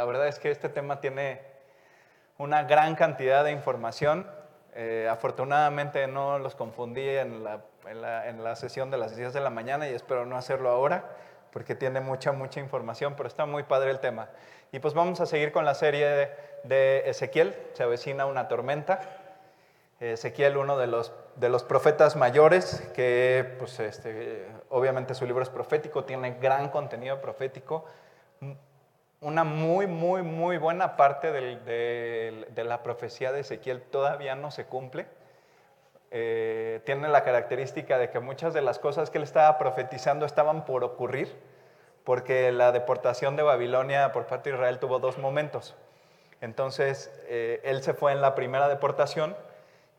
la verdad es que este tema tiene una gran cantidad de información. Eh, afortunadamente no los confundí en la, en, la, en la, sesión de las 10 de la mañana y espero no hacerlo ahora porque tiene mucha, mucha información, pero está muy padre el tema. Y pues vamos a seguir con la serie de, Ezequiel, se avecina una tormenta. Ezequiel, uno de los, de los profetas mayores, que pues este, obviamente su libro es profético, tiene gran contenido profético, una muy, muy, muy buena parte de, la profecía de Ezequiel todavía no se cumple. Eh, tiene la característica de que muchas de las cosas que él estaba profetizando estaban por ocurrir, porque la deportación de Babilonia por parte de Israel tuvo dos momentos. Entonces, eh, él se fue en la primera deportación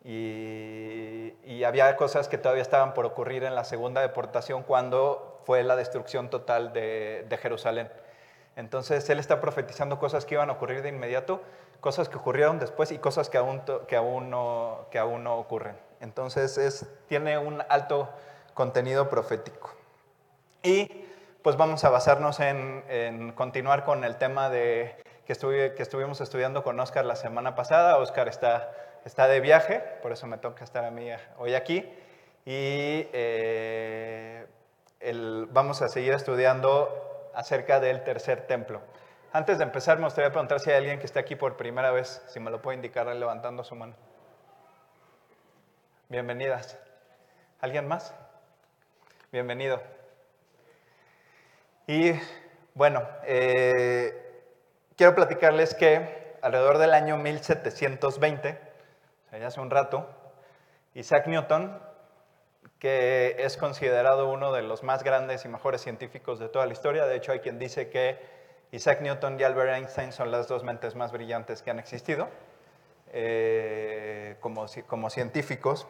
y, había cosas que todavía estaban por ocurrir en la segunda deportación cuando fue la destrucción total de Jerusalén. Entonces él está profetizando cosas que iban a ocurrir de inmediato, cosas que ocurrieron después y cosas que aún, que aún, no, que aún no ocurren. Entonces es, tiene un alto contenido profético. Y pues vamos a basarnos en, continuar con el tema de, que, estuve, que, estuvimos estudiando con Oscar la semana pasada. Oscar está, está de viaje, por eso me toca estar a mí hoy aquí. Y eh, el, vamos a seguir estudiando acerca del tercer templo. Antes de empezar, me gustaría preguntar si hay alguien que esté aquí por primera vez, si me lo puede indicar levantando su mano. Bienvenidas. ¿Alguien más? Bienvenido. Y bueno, eh, quiero platicarles que alrededor del año 1720, o sea, ya hace un rato, Isaac Newton que es considerado uno de los más grandes y mejores científicos de toda la historia. De hecho, hay quien dice que Isaac Newton y Albert Einstein son las dos mentes más brillantes que han existido eh, como, científicos.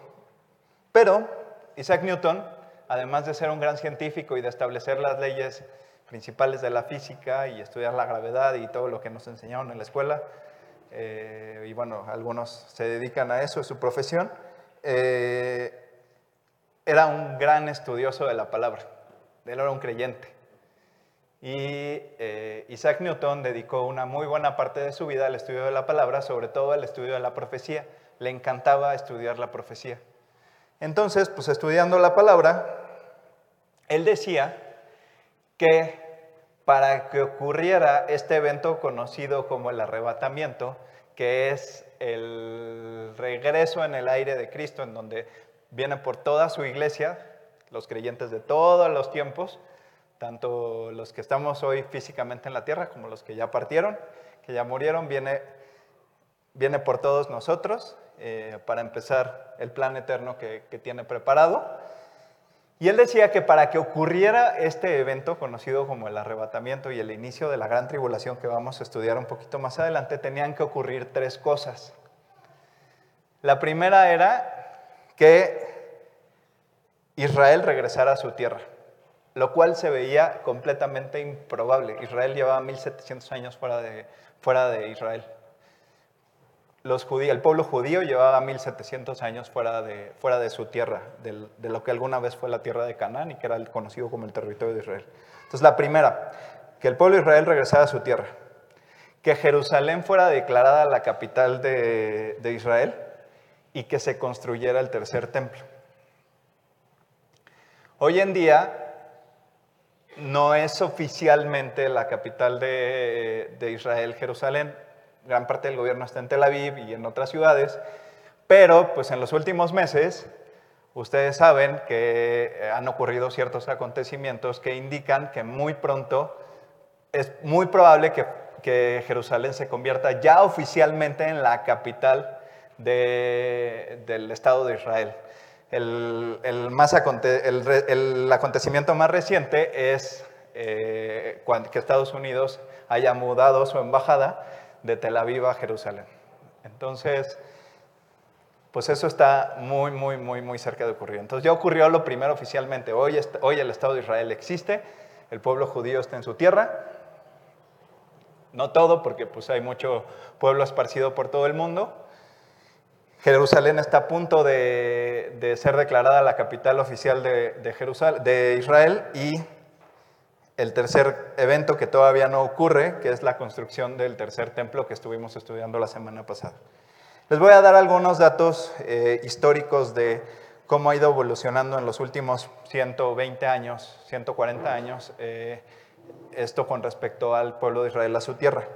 Pero Isaac Newton, además de ser un gran científico y de establecer las leyes principales de la física y estudiar la gravedad y todo lo que nos enseñaron en la escuela, eh, y bueno, algunos se dedican a eso, es su profesión, eh, era un gran estudioso de la palabra, él era un creyente. Y eh, Isaac Newton dedicó una muy buena parte de su vida al estudio de la palabra, sobre todo al estudio de la profecía. Le encantaba estudiar la profecía. Entonces, pues estudiando la palabra, él decía que para que ocurriera este evento conocido como el arrebatamiento, que es el regreso en el aire de Cristo, en donde viene por toda su iglesia, los creyentes de todos los tiempos, tanto los que estamos hoy físicamente en la tierra como los que ya partieron, que ya murieron, viene, viene por todos nosotros eh, para empezar el plan eterno que, que tiene preparado. Y él decía que para que ocurriera este evento conocido como el arrebatamiento y el inicio de la gran tribulación que vamos a estudiar un poquito más adelante, tenían que ocurrir tres cosas. La primera era que Israel regresara a su tierra, lo cual se veía completamente improbable. Israel llevaba 1700 años fuera de, fuera de Israel. El pueblo judío llevaba 1700 años fuera de, fuera de su tierra, de, de lo que alguna vez fue la tierra de Canaán y que era conocido como el territorio de Israel. Entonces, la primera, que el pueblo de Israel regresara a su tierra, que Jerusalén fuera declarada la capital de, de Israel y que se construyera el tercer templo. Hoy en día no es oficialmente la capital de, de, Israel, Jerusalén. Gran parte del gobierno está en Tel Aviv y en otras ciudades, pero pues en los últimos meses ustedes saben que han ocurrido ciertos acontecimientos que indican que muy pronto es muy probable que, que Jerusalén se convierta ya oficialmente en la capital de, del Estado de Israel. El, más el, acontecimiento más reciente es eh, que Estados Unidos haya mudado su embajada de Tel Aviv a Jerusalén. Entonces, pues eso está muy, muy, muy, muy cerca de ocurrir. Entonces ya ocurrió lo primero oficialmente. Hoy, hoy el Estado de Israel existe, el pueblo judío está en su tierra. No todo, porque pues hay mucho pueblo esparcido por todo el mundo, Jerusalén está a punto de, de ser declarada la capital oficial de, de, Jerusalén, de Israel y el tercer evento que todavía no ocurre, que es la construcción del tercer templo que estuvimos estudiando la semana pasada. Les voy a dar algunos datos eh, históricos de cómo ha ido evolucionando en los últimos 120 años, 140 años, eh, esto con respecto al pueblo de Israel, a su tierra.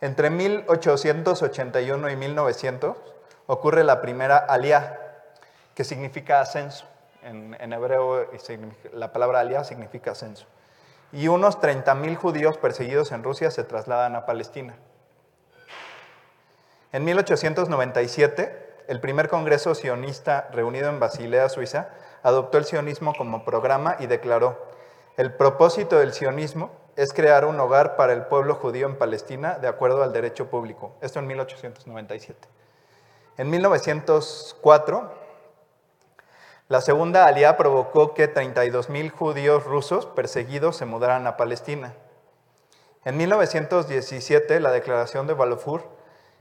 Entre 1881 y 1900 ocurre la primera aliá, que significa ascenso. En, hebreo la palabra aliá significa ascenso. Y unos 30.000 judíos perseguidos en Rusia se trasladan a Palestina. En 1897, el primer congreso sionista reunido en Basilea, Suiza, adoptó el sionismo como programa y declaró, el propósito del sionismo es crear un hogar para el pueblo judío en Palestina de acuerdo al derecho público. Esto en 1897. En 1904, la segunda alianza provocó que 32.000 judíos rusos perseguidos se mudaran a Palestina. En 1917, la declaración de Balfour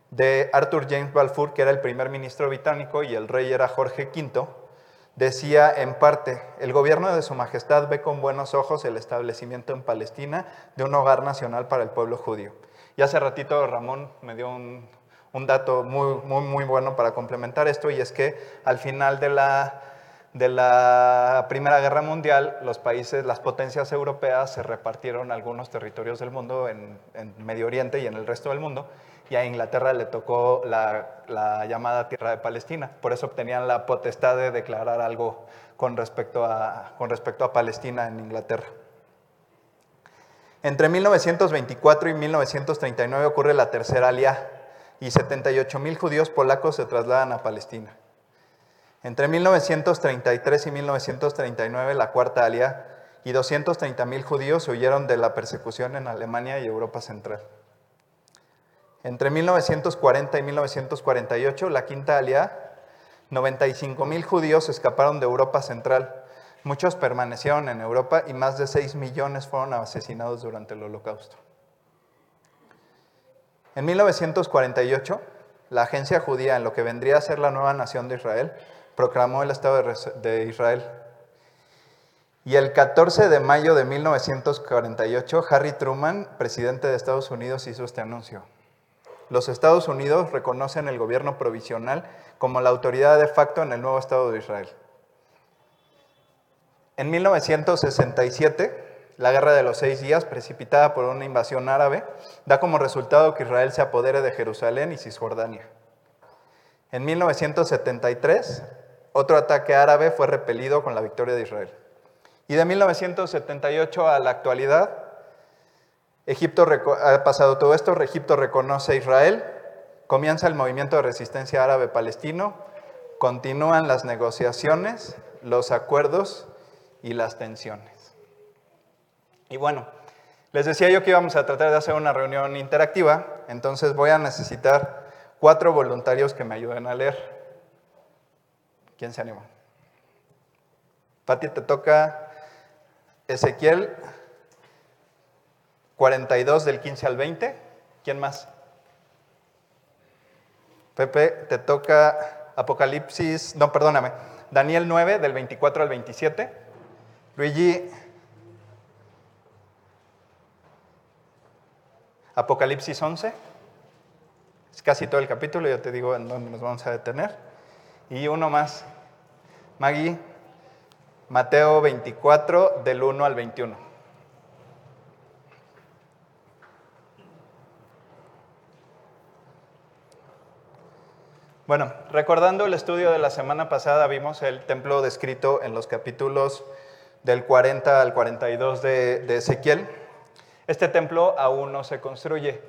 de Arthur James Balfour, que era el primer ministro británico y el rey era Jorge V, decía en parte, el gobierno de Su Majestad ve con buenos ojos el establecimiento en Palestina de un hogar nacional para el pueblo judío. Y hace ratito Ramón me dio un, dato muy, muy, muy bueno para complementar esto, y es que al final de la, de la Primera Guerra Mundial, los países, las potencias europeas se repartieron algunos territorios del mundo en, en Medio Oriente y en el resto del mundo, y a Inglaterra le tocó la, llamada Tierra de Palestina. Por eso obtenían la potestad de declarar algo con respecto a, con respecto a Palestina en Inglaterra. Entre 1924 y 1939 ocurre la tercera aliá y 78 mil judíos polacos se trasladan a Palestina. Entre 1933 y 1939 la cuarta aliá y 230 mil judíos huyeron de la persecución en Alemania y Europa Central. Entre 1940 y 1948, la Quinta Aliá, 95 mil judíos escaparon de Europa Central. Muchos permanecieron en Europa y más de 6 millones fueron asesinados durante el Holocausto. En 1948, la agencia judía, en lo que vendría a ser la nueva nación de Israel, proclamó el Estado de Israel. Y el 14 de mayo de 1948, Harry Truman, presidente de Estados Unidos, hizo este anuncio. Los Estados Unidos reconocen el gobierno provisional como la autoridad de facto en el nuevo Estado de Israel. En 1967, la Guerra de los Seis Días, precipitada por una invasión árabe, da como resultado que Israel se apodere de Jerusalén y Cisjordania. En 1973, otro ataque árabe fue repelido con la victoria de Israel. Y de 1978 a la actualidad, Egipto ha pasado todo esto, Egipto reconoce a Israel, comienza el movimiento de resistencia árabe palestino, continúan las negociaciones, los acuerdos y las tensiones. Y bueno, les decía yo que íbamos a tratar de hacer una reunión interactiva, entonces voy a necesitar cuatro voluntarios que me ayuden a leer. ¿Quién se anima? Pati, te toca Ezequiel 42 del 15 al 20. ¿Quién más? Pepe, te toca Apocalipsis, no, perdóname, Daniel 9 del 24 al 27. Luigi, Apocalipsis 11. Es casi todo el capítulo, ya te digo en dónde nos vamos a detener. Y uno más. Maggie, Mateo 24 del 1 al 21. Bueno, recordando el estudio de la semana pasada, vimos el templo descrito en los capítulos del 40 al 42 de, Ezequiel. Este templo aún no se construye.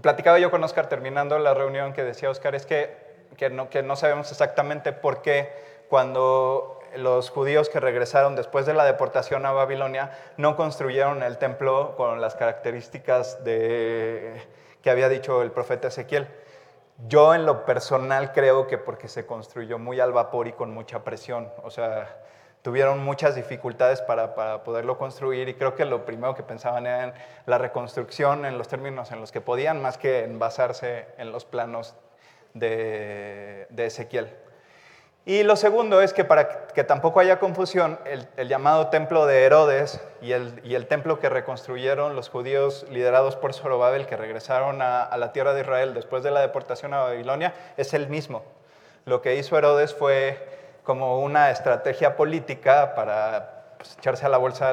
Platicaba yo con Oscar terminando la reunión que decía Oscar, es que, que, no, que no sabemos exactamente por qué cuando los judíos que regresaron después de la deportación a Babilonia no construyeron el templo con las características de, que había dicho el profeta Ezequiel. Yo en lo personal creo que porque se construyó muy al vapor y con mucha presión, o sea, tuvieron muchas dificultades para, poderlo construir y creo que lo primero que pensaban era en la reconstrucción en los términos en los que podían, más que en basarse en los planos de, Ezequiel. Y lo segundo es que para que tampoco haya confusión, el, llamado templo de Herodes y el, y el, templo que reconstruyeron los judíos liderados por Zorobabel, que regresaron a, la tierra de Israel después de la deportación a Babilonia, es el mismo. Lo que hizo Herodes fue como una estrategia política para pues, echarse a la bolsa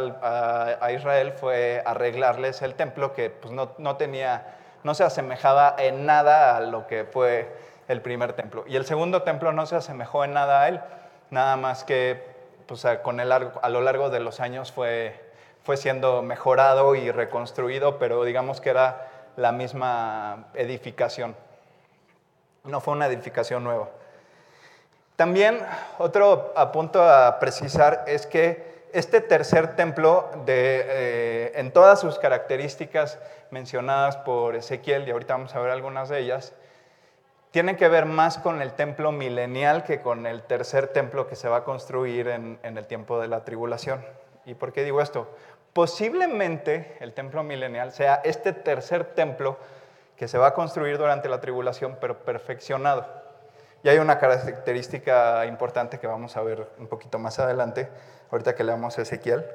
a, Israel, fue arreglarles el templo que pues, no, no, tenía, no se asemejaba en nada a lo que fue el primer templo. Y el segundo templo no se asemejó en nada a él, nada más que pues, con el, a lo largo de los años fue, fue siendo mejorado y reconstruido, pero digamos que era la misma edificación. No fue una edificación nueva. También otro apunto a precisar es que este tercer templo, de, eh, en todas sus características mencionadas por Ezequiel, y ahorita vamos a ver algunas de ellas, tiene que ver más con el templo milenial que con el tercer templo que se va a construir en, el tiempo de la tribulación. ¿Y por qué digo esto? Posiblemente el templo milenial sea este tercer templo que se va a construir durante la tribulación, pero perfeccionado. Y hay una característica importante que vamos a ver un poquito más adelante, ahorita que leamos Ezequiel.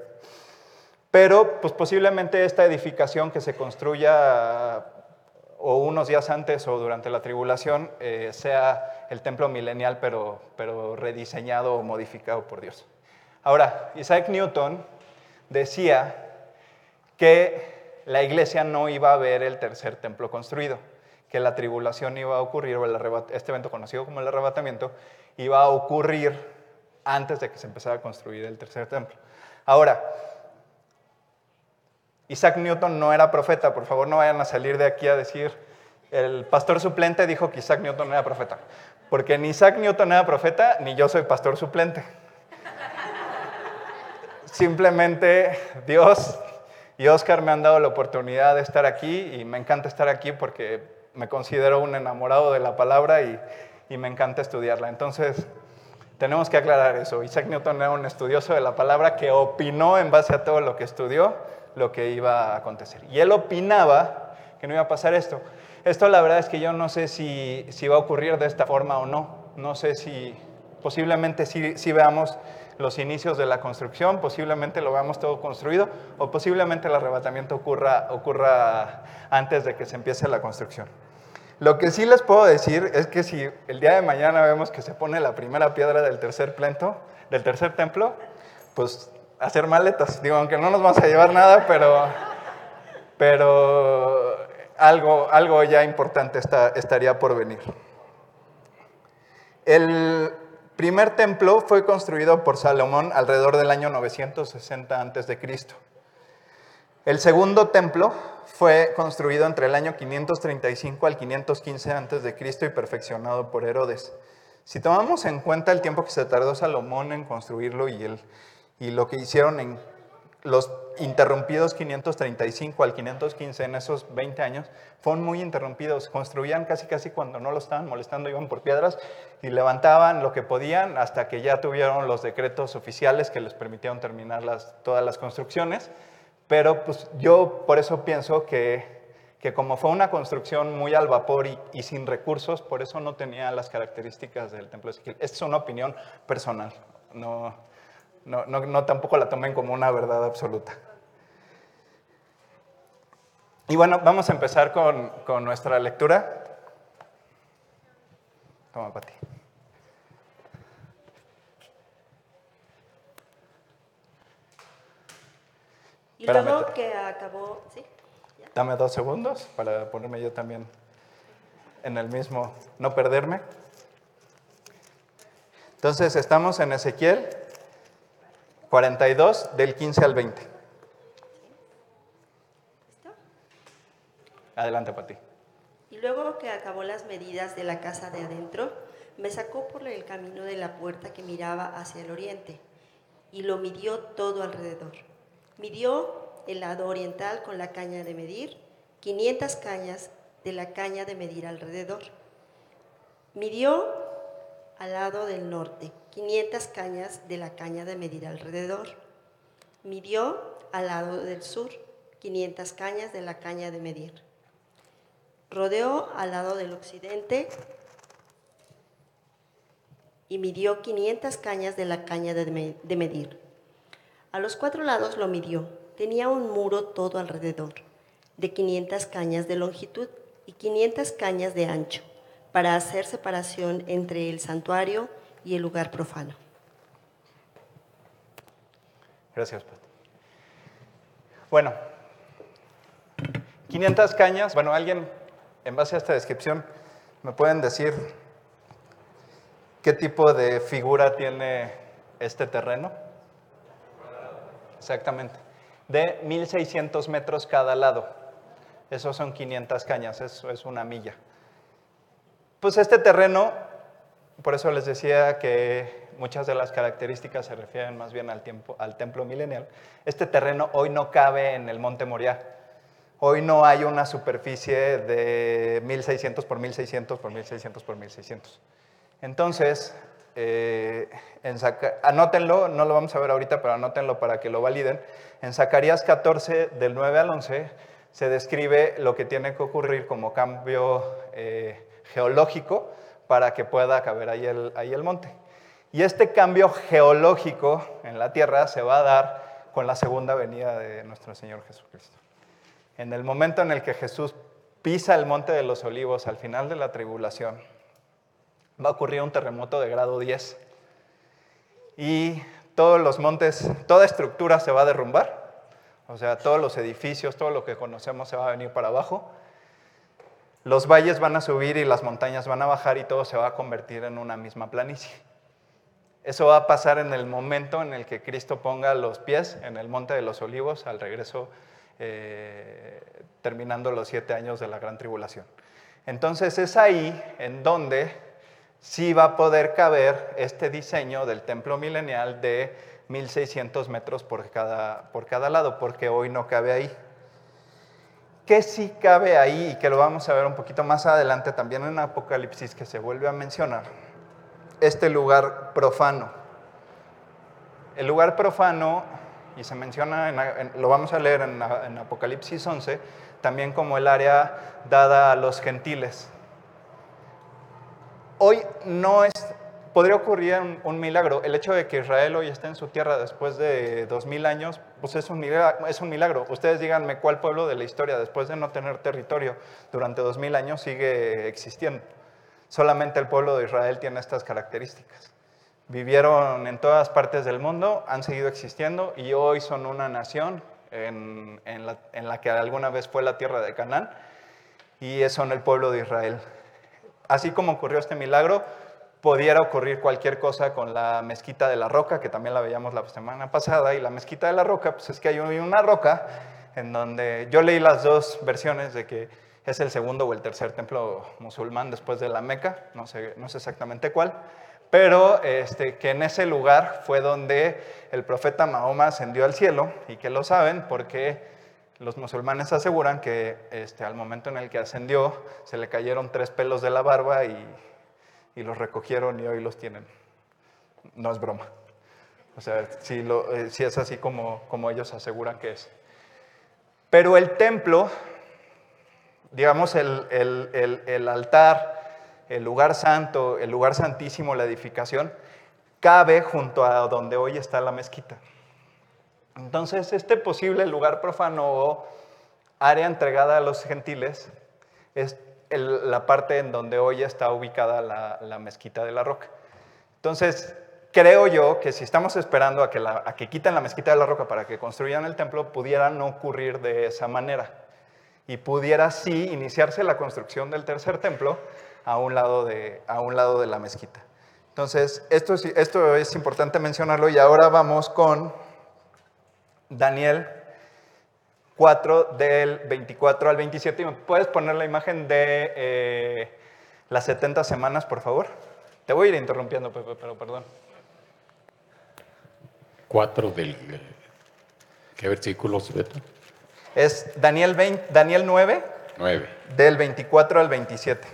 Pero pues posiblemente esta edificación que se construya o unos días antes o durante la tribulación eh, sea el templo milenial, pero, pero rediseñado o modificado por Dios. Ahora, Isaac Newton decía que la iglesia no iba a ver el tercer templo construido, que la tribulación iba a ocurrir, o este evento conocido como el arrebatamiento, iba a ocurrir antes de que se empezara a construir el tercer templo. Ahora, Isaac Newton no era profeta, por favor no vayan a salir de aquí a decir, el pastor suplente dijo que Isaac Newton era profeta, porque ni Isaac Newton era profeta, ni yo soy pastor suplente. Simplemente Dios y Oscar me han dado la oportunidad de estar aquí y me encanta estar aquí porque me considero un enamorado de la palabra y, me encanta estudiarla. Entonces, tenemos que aclarar eso. Isaac Newton era un estudioso de la palabra que opinó en base a todo lo que estudió lo que iba a acontecer. Y él opinaba que no iba a pasar esto. Esto la verdad es que yo no sé si, va a ocurrir de esta forma o no. No sé si posiblemente si veamos los inicios de la construcción, posiblemente lo veamos todo construido o posiblemente el arrebatamiento ocurra antes de que se empiece la construcción. Lo que sí les puedo decir es que si el día de mañana vemos que se pone la primera piedra del tercer, plento, del tercer templo, pues hacer maletas. Digo, aunque no nos vamos a llevar nada, pero, pero algo, algo ya importante está, estaría por venir. El primer templo fue construido por Salomón alrededor del año 960 a.C. El segundo templo fue construido entre el año 535 al 515 a.C. y perfeccionado por Herodes. Si tomamos en cuenta el tiempo que se tardó Salomón en construirlo y el, y lo que hicieron en los interrumpidos 535 al 515 en esos 20 años fueron muy interrumpidos. Construían casi casi cuando no lo estaban molestando, iban por piedras y levantaban lo que podían hasta que ya tuvieron los decretos oficiales que les permitieron terminar todas las construcciones. Pero pues yo por eso pienso que, que como fue una construcción muy al vapor y, y, sin recursos, por eso no tenía las características del templo de Ezequiel. Esta es una opinión personal. No, no, no, tampoco la tomen como una verdad absoluta. Y bueno, vamos a empezar con, con nuestra lectura. Toma, Pati. Y luego que acabó, ¿sí? Dame dos segundos para ponerme yo también en el mismo, no perderme. Entonces, estamos en Ezequiel 42 del 15 al 20. ¿Listo? Adelante, Pati. Y luego que acabó las medidas de la casa de adentro, me sacó por el camino de la puerta que miraba hacia el oriente y lo midió todo alrededor. Midió el lado oriental con la caña de medir, 500 cañas de la caña de medir alrededor. Midió al lado del norte 500 cañas de la caña de medir alrededor. Midió al lado del sur 500 cañas de la caña de medir. Rodeó al lado del occidente y midió 500 cañas de la caña de, me- de medir. A los cuatro lados lo midió. Tenía un muro todo alrededor, de 500 cañas de longitud y 500 cañas de ancho, para hacer separación entre el santuario y el lugar profano. Gracias, Pat. Bueno, 500 cañas. Bueno, alguien, en base a esta descripción, ¿me pueden decir qué tipo de figura tiene este terreno? Exactamente. De 1600 metros cada lado. Esos son 500 cañas, eso es una milla. Pues este terreno, por eso les decía que muchas de las características se refieren más bien al, tiempo, al templo milenial. Este terreno hoy no cabe en el Monte Moriah. Hoy no hay una superficie de 1600 por 1600 por 1600 por 1600. Entonces, eh, en anótenlo, no lo vamos a ver ahorita, pero anótenlo para que lo validen. En Zacarías 14, del 9 al 11, se describe lo que tiene que ocurrir como cambio eh, geológico para que pueda caber ahí ahí el monte. Y este cambio geológico en la tierra se va a dar con la segunda venida de nuestro Señor Jesucristo. En el momento en el que Jesús pisa el monte de los olivos al final de la tribulación, va a ocurrir un terremoto de grado 10 y todos los montes, toda estructura se va a derrumbar, o sea, todos los edificios, todo lo que conocemos se va a venir para abajo. Los valles van a subir y las montañas van a bajar y todo se va a convertir en una misma planicie. Eso va a pasar en el momento en el que Cristo ponga los pies en el monte de los olivos al regreso, eh, terminando los siete años de la gran tribulación. Entonces es ahí en donde sí va a poder caber este diseño del templo milenial de 1600 metros por cada, por cada lado, porque hoy no cabe ahí. ¿Qué sí cabe ahí y que lo vamos a ver un poquito más adelante también en Apocalipsis que se vuelve a mencionar? Este lugar profano. El lugar profano, y se menciona, en- lo vamos a leer en Apocalipsis 11, también como el área dada a los gentiles. Hoy no es, podría ocurrir un, milagro. El hecho de que Israel hoy esté en su tierra después de dos mil años, pues es un, milagro. Ustedes díganme cuál pueblo de la historia, después de no tener territorio durante dos mil años, sigue existiendo. Solamente el pueblo de Israel tiene estas características. Vivieron en todas partes del mundo, han seguido existiendo y hoy son una nación en, en la, en la que alguna vez fue la tierra de Canaán y son el pueblo de Israel. Así como ocurrió este milagro, pudiera ocurrir cualquier cosa con la mezquita de la roca, que también la veíamos la semana pasada, y la mezquita de la roca, pues es que hay una roca en donde yo leí las dos versiones de que es el segundo o el tercer templo musulmán después de la Meca, no sé, no sé exactamente cuál, pero este, que en ese lugar fue donde el profeta Mahoma ascendió al cielo y que lo saben porque los musulmanes aseguran que este, al momento en el que ascendió se le cayeron tres pelos de la barba y, los recogieron y hoy los tienen. No es broma. O sea, si, eh, es así como, ellos aseguran que es. Pero el templo, digamos el altar, el lugar santo, el lugar santísimo, la edificación, cabe junto a donde hoy está la mezquita. Entonces, este posible lugar profano o área entregada a los gentiles es la parte en donde hoy está ubicada la, mezquita de la roca. Entonces, creo yo que si estamos esperando a que, a que quiten la mezquita de la roca para que construyan el templo, pudiera no ocurrir de esa manera. Y pudiera sí iniciarse la construcción del tercer templo a un lado de, a un lado de la mezquita. Entonces, esto es, esto es importante mencionarlo y ahora vamos con Daniel 4 del 24 al 27. ¿Y ¿Me puedes poner la imagen de eh, las 70 semanas, por favor? Te voy a ir interrumpiendo, Pepe, pero perdón. 4 del... ¿Qué versículos, Beto? Es Daniel, 20 Daniel 9 9. del 24 al 27.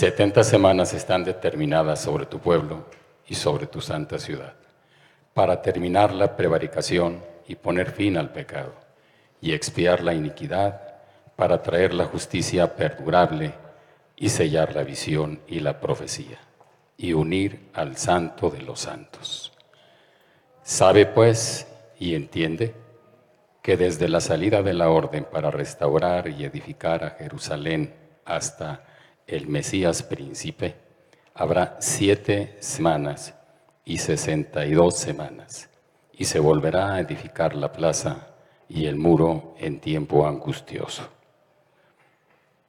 70 semanas están determinadas sobre tu pueblo y sobre tu santa ciudad, para terminar la prevaricación y poner fin al pecado, y expiar la iniquidad para traer la justicia perdurable y sellar la visión y la profecía, y unir al santo de los santos. Sabe pues y entiende que desde la salida de la orden para restaurar y edificar a Jerusalén hasta el Mesías príncipe, habrá siete semanas y sesenta y dos semanas, y se volverá a edificar la plaza y el muro en tiempo angustioso.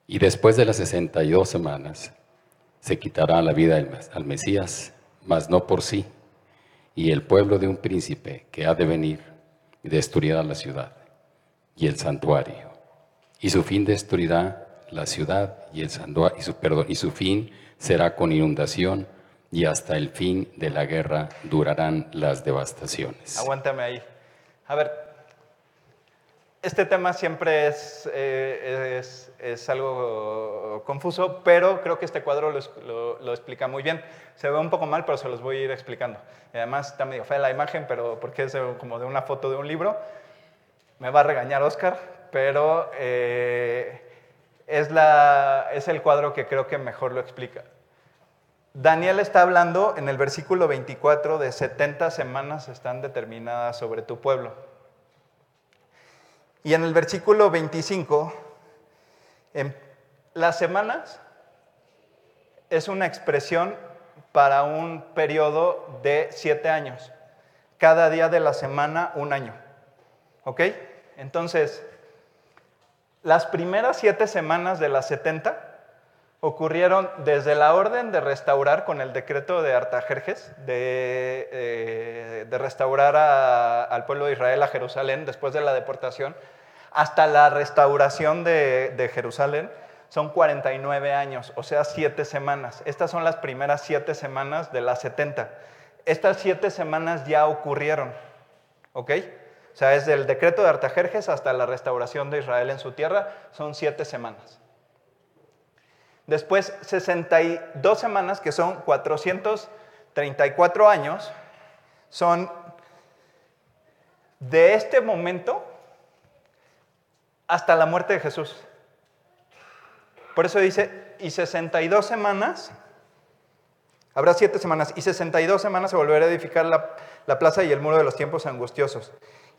Y después de las sesenta y dos semanas, se quitará la vida al Mesías, mas no por sí, y el pueblo de un príncipe que ha de venir destruirá la ciudad y el santuario, y su fin destruirá la ciudad y el santuario, y su, perdón, y su fin será con inundación, y hasta el fin de la guerra durarán las devastaciones. Aguántame ahí. A ver, este tema siempre es, eh, es, es, algo confuso, pero creo que este cuadro lo, lo, explica muy bien. Se ve un poco mal, pero se los voy a ir explicando. Y además está medio fea la imagen, pero porque es como de una foto de un libro. Me va a regañar Oscar, pero eh, es, la, es el cuadro que creo que mejor lo explica. Daniel está hablando en el versículo 24 de 70 semanas están determinadas sobre tu pueblo. Y en el versículo 25, en las semanas es una expresión para un periodo de siete años. Cada día de la semana, un año. ¿Ok? Entonces, las primeras siete semanas de las 70 ocurrieron desde la orden de restaurar con el decreto de Artajerjes, de, eh, restaurar al pueblo de Israel a Jerusalén después de la deportación, hasta la restauración de, de Jerusalén, son 49 años, o sea, siete semanas. Estas son las primeras siete semanas de las 70. Estas siete semanas ya ocurrieron, ¿ok? O sea, es del decreto de Artajerjes hasta la restauración de Israel en su tierra, son siete semanas. Después, 62 semanas, que son 434 años, son de este momento hasta la muerte de Jesús. Por eso dice, y 62 semanas, habrá siete semanas, y 62 semanas se volverá a edificar la, la plaza y el muro de los tiempos angustiosos.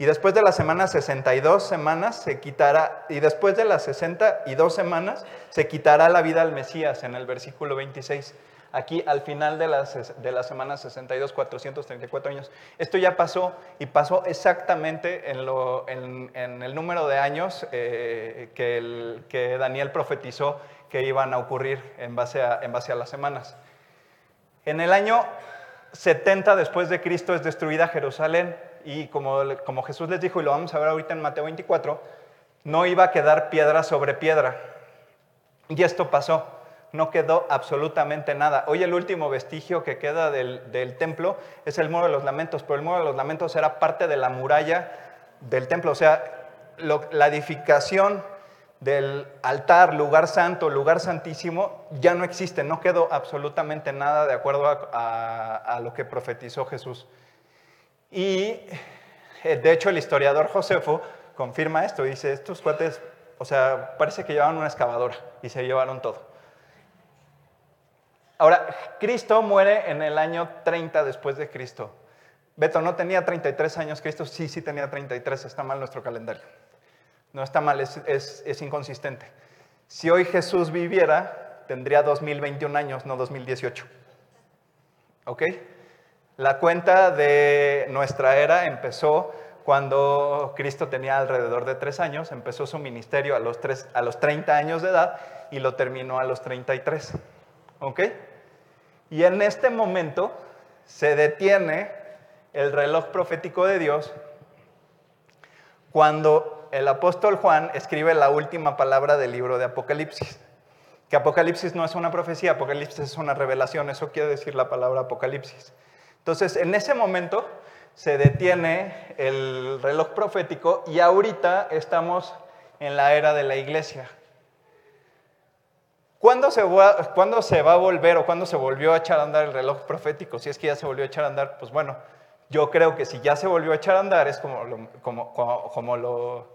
Y después de las semanas 62 semanas se quitará, y después de las 62 semanas se quitará la vida al Mesías en el versículo 26. Aquí al final de las, de las semanas 62, 434 años. Esto ya pasó y pasó exactamente en, lo, en, en el número de años eh, que, el, que Daniel profetizó que iban a ocurrir en base a, en base a las semanas. En el año 70 después de Cristo es destruida Jerusalén y como, como Jesús les dijo, y lo vamos a ver ahorita en Mateo 24, no iba a quedar piedra sobre piedra. Y esto pasó, no quedó absolutamente nada. Hoy el último vestigio que queda del, del, templo es el muro de los lamentos, pero el muro de los lamentos era parte de la muralla del templo, o sea, la edificación del altar, lugar santo, lugar santísimo, ya no existe, no quedó absolutamente nada de acuerdo a, a lo que profetizó Jesús. Y eh, de hecho el historiador Josefo confirma esto, dice, estos cuates, o sea, parece que llevaban una excavadora y se llevaron todo. Ahora, Cristo muere en el año 30 después de Cristo. Beto, ¿no tenía 33 años Cristo? Sí, sí tenía 33, está mal nuestro calendario. No está mal, es, es, es inconsistente. Si hoy Jesús viviera, tendría 2021 años, no 2018. ¿Ok? La cuenta de nuestra era empezó cuando Cristo tenía alrededor de tres años, empezó su ministerio a los, tres, a los 30 años de edad y lo terminó a los 33. ¿Ok? Y en este momento se detiene el reloj profético de Dios cuando el apóstol Juan escribe la última palabra del libro de Apocalipsis. Que Apocalipsis no es una profecía, Apocalipsis es una revelación, eso quiere decir la palabra Apocalipsis. Entonces, en ese momento se detiene el reloj profético y ahorita estamos en la era de la iglesia. ¿Cuándo se, va, ¿Cuándo se va a volver o cuándo se volvió a echar a andar el reloj profético? Si es que ya se volvió a echar a andar, pues bueno, Yo creo que si ya se volvió a echar a andar, es como lo, como, como, como lo,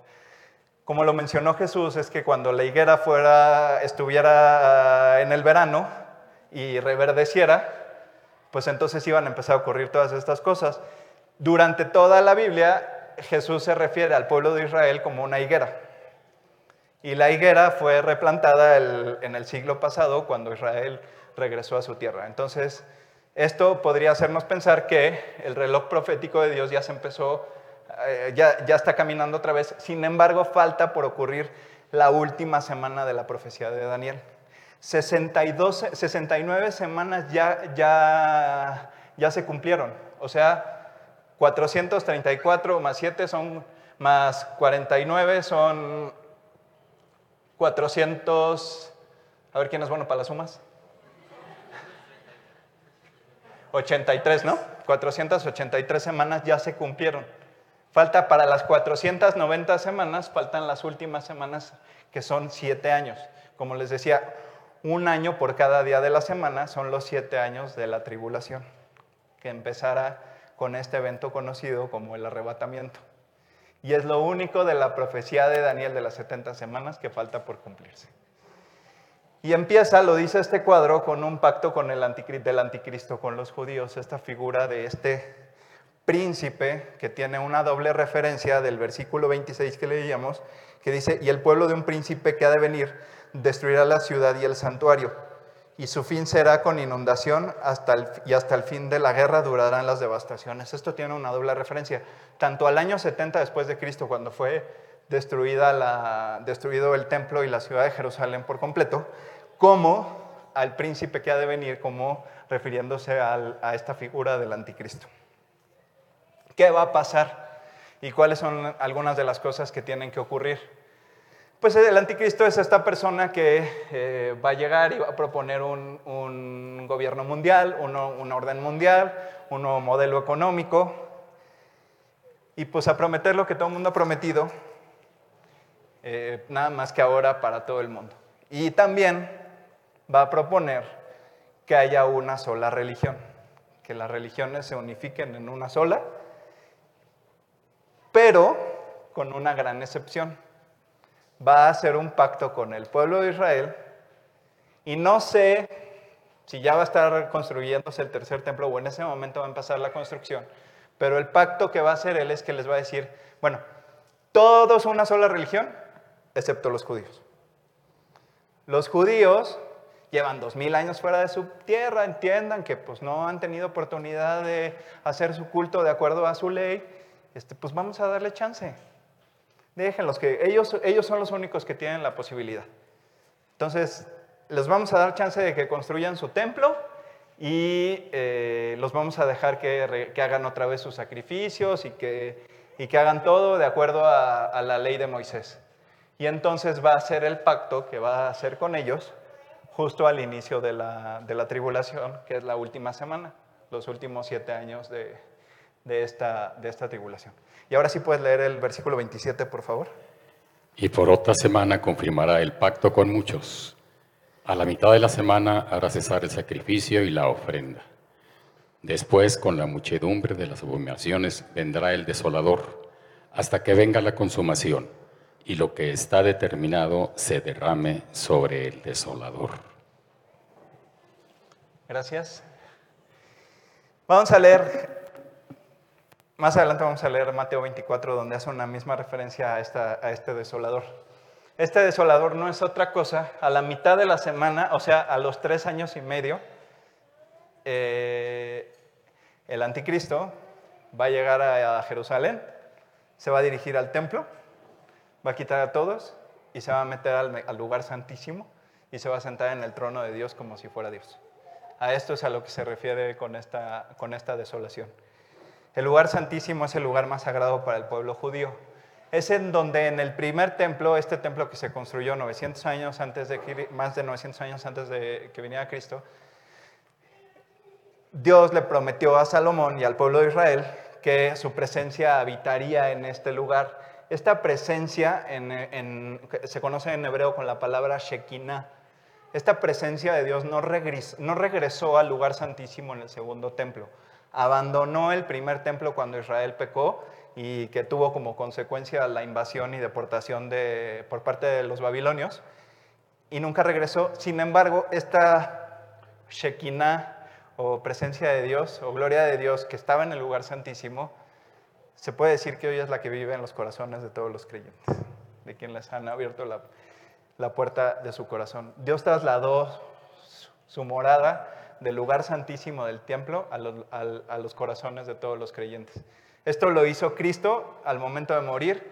como lo mencionó Jesús, es que cuando la higuera fuera, estuviera ah, en el verano y reverdeciera, pues entonces iban a empezar a ocurrir todas estas cosas. Durante toda la Biblia, Jesús se refiere al pueblo de Israel como una higuera. Y la higuera fue replantada en el siglo pasado cuando Israel regresó a su tierra. Entonces, esto podría hacernos pensar que el reloj profético de Dios ya se empezó, eh, ya, ya está caminando otra vez. Sin embargo, falta por ocurrir la última semana de la profecía de Daniel. 62, 69 semanas ya, ya, ya se cumplieron. O sea, 434 más 7 son más 49 son 400. A ver quién es bueno para las sumas. 83, ¿no? 483 semanas ya se cumplieron. Falta para las 490 semanas, faltan las últimas semanas, que son siete años. Como les decía, un año por cada día de la semana son los siete años de la tribulación, que empezará con este evento conocido como el arrebatamiento. Y es lo único de la profecía de Daniel de las 70 semanas que falta por cumplirse. Y empieza, lo dice este cuadro, con un pacto con el del anticristo, con los judíos, esta figura de este príncipe que tiene una doble referencia del versículo 26 que leíamos, que dice, y el pueblo de un príncipe que ha de venir destruirá la ciudad y el santuario, y su fin será con inundación hasta y hasta el fin de la guerra durarán las devastaciones. Esto tiene una doble referencia, tanto al año 70 después de Cristo, cuando fue destruida la, destruido el templo y la ciudad de Jerusalén por completo, como al príncipe que ha de venir, como refiriéndose a esta figura del anticristo. ¿Qué va a pasar? ¿Y cuáles son algunas de las cosas que tienen que ocurrir? Pues el anticristo es esta persona que eh, va a llegar y va a proponer un, gobierno mundial, un orden mundial, un nuevo modelo económico, y pues a prometer lo que todo el mundo ha prometido, eh, nada más que ahora para todo el mundo. Y también va a proponer que haya una sola religión, que las religiones se unifiquen en una sola, pero con una gran excepción. Va a hacer un pacto con el pueblo de Israel y no sé si ya va a estar construyéndose el tercer templo o en ese momento va a empezar la construcción, pero el pacto que va a hacer él es que les va a decir, bueno, todos una sola religión, excepto los judíos. Los judíos llevan dos mil años fuera de su tierra, entiendan que pues no han tenido oportunidad de hacer su culto de acuerdo a su ley, este, pues vamos a darle chance. Déjenlos que ellos, ellos son los únicos que tienen la posibilidad. Entonces, les vamos a dar chance de que construyan su templo y eh, los vamos a dejar que, hagan otra vez sus sacrificios y que, y que hagan todo de acuerdo a, a la ley de Moisés. Y entonces va a ser el pacto que va a hacer con ellos justo al inicio de la, tribulación, que es la última semana, los últimos siete años de, esta, de esta tribulación. Y ahora sí puedes leer el versículo 27, por favor. Y por otra semana confirmará el pacto con muchos. A la mitad de la semana hará cesar el sacrificio y la ofrenda. Después, con la muchedumbre de las abominaciones, vendrá el desolador, hasta que venga la consumación y lo que está determinado se derrame sobre el desolador. Gracias. Vamos a leer, más adelante vamos a leer Mateo 24, donde hace una misma referencia a, esta, a este desolador. Este desolador no es otra cosa, a la mitad de la semana, o sea, a los tres años y medio, eh, el anticristo va a llegar a Jerusalén, se va a dirigir al templo va a quitar a todos y se va a meter al, lugar santísimo y se va a sentar en el trono de Dios como si fuera Dios. A esto es a lo que se refiere con esta, con esta desolación. El lugar santísimo es el lugar más sagrado para el pueblo judío. Es en donde en el primer templo, este templo que se construyó 900 años antes de, más de 900 años antes de que viniera Cristo, Dios le prometió a Salomón y al pueblo de Israel que su presencia habitaría en este lugar esta presencia se conoce en hebreo con la palabra Shekinah. Esta presencia de Dios no regresó, al lugar santísimo en el segundo templo. Abandonó el primer templo cuando Israel pecó y que tuvo como consecuencia la invasión y deportación de, por parte de los babilonios y nunca regresó. Sin embargo, esta Shekinah o presencia de Dios o gloria de Dios que estaba en el lugar santísimo, se puede decir que hoy es la que vive en los corazones de todos los creyentes, de quien les han abierto la, la puerta de su corazón. Dios trasladó su morada del lugar santísimo del templo a los, corazones de todos los creyentes. Esto lo hizo Cristo al momento de morir,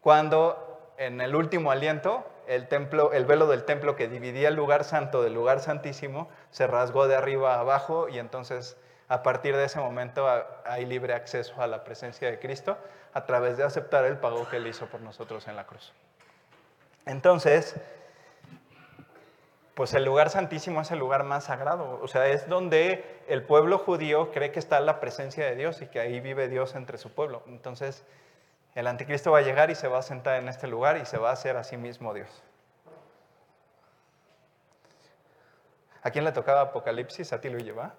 cuando en el último aliento el, el velo del templo que dividía el lugar santo del lugar santísimo se rasgó de arriba a abajo y entonces a partir de ese momento hay libre acceso a la presencia de Cristo a través de aceptar el pago que él hizo por nosotros en la cruz. Entonces, pues el lugar santísimo es el lugar más sagrado, o sea, es donde el pueblo judío cree que está la presencia de Dios y que ahí vive Dios entre su pueblo. Entonces, el anticristo va a llegar y se va a sentar en este lugar y se va a hacer a sí mismo Dios. ¿A quién le tocaba Apocalipsis? ¿A ti lo lleva?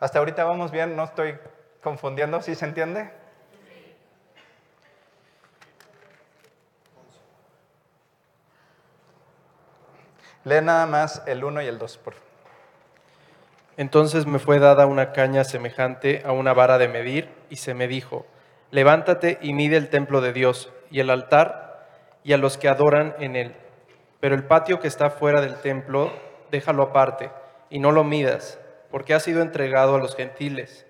Hasta ahorita vamos bien, no estoy confundiendo, ¿sí se entiende? Lee nada más el 1 y el 2, por favor. Entonces me fue dada una caña semejante a una vara de medir, y se me dijo, levántate y mide el templo de Dios, y el altar, y a los que adoran en él. Pero el patio que está fuera del templo, déjalo aparte, y no lo midas, porque ha sido entregado a los gentiles.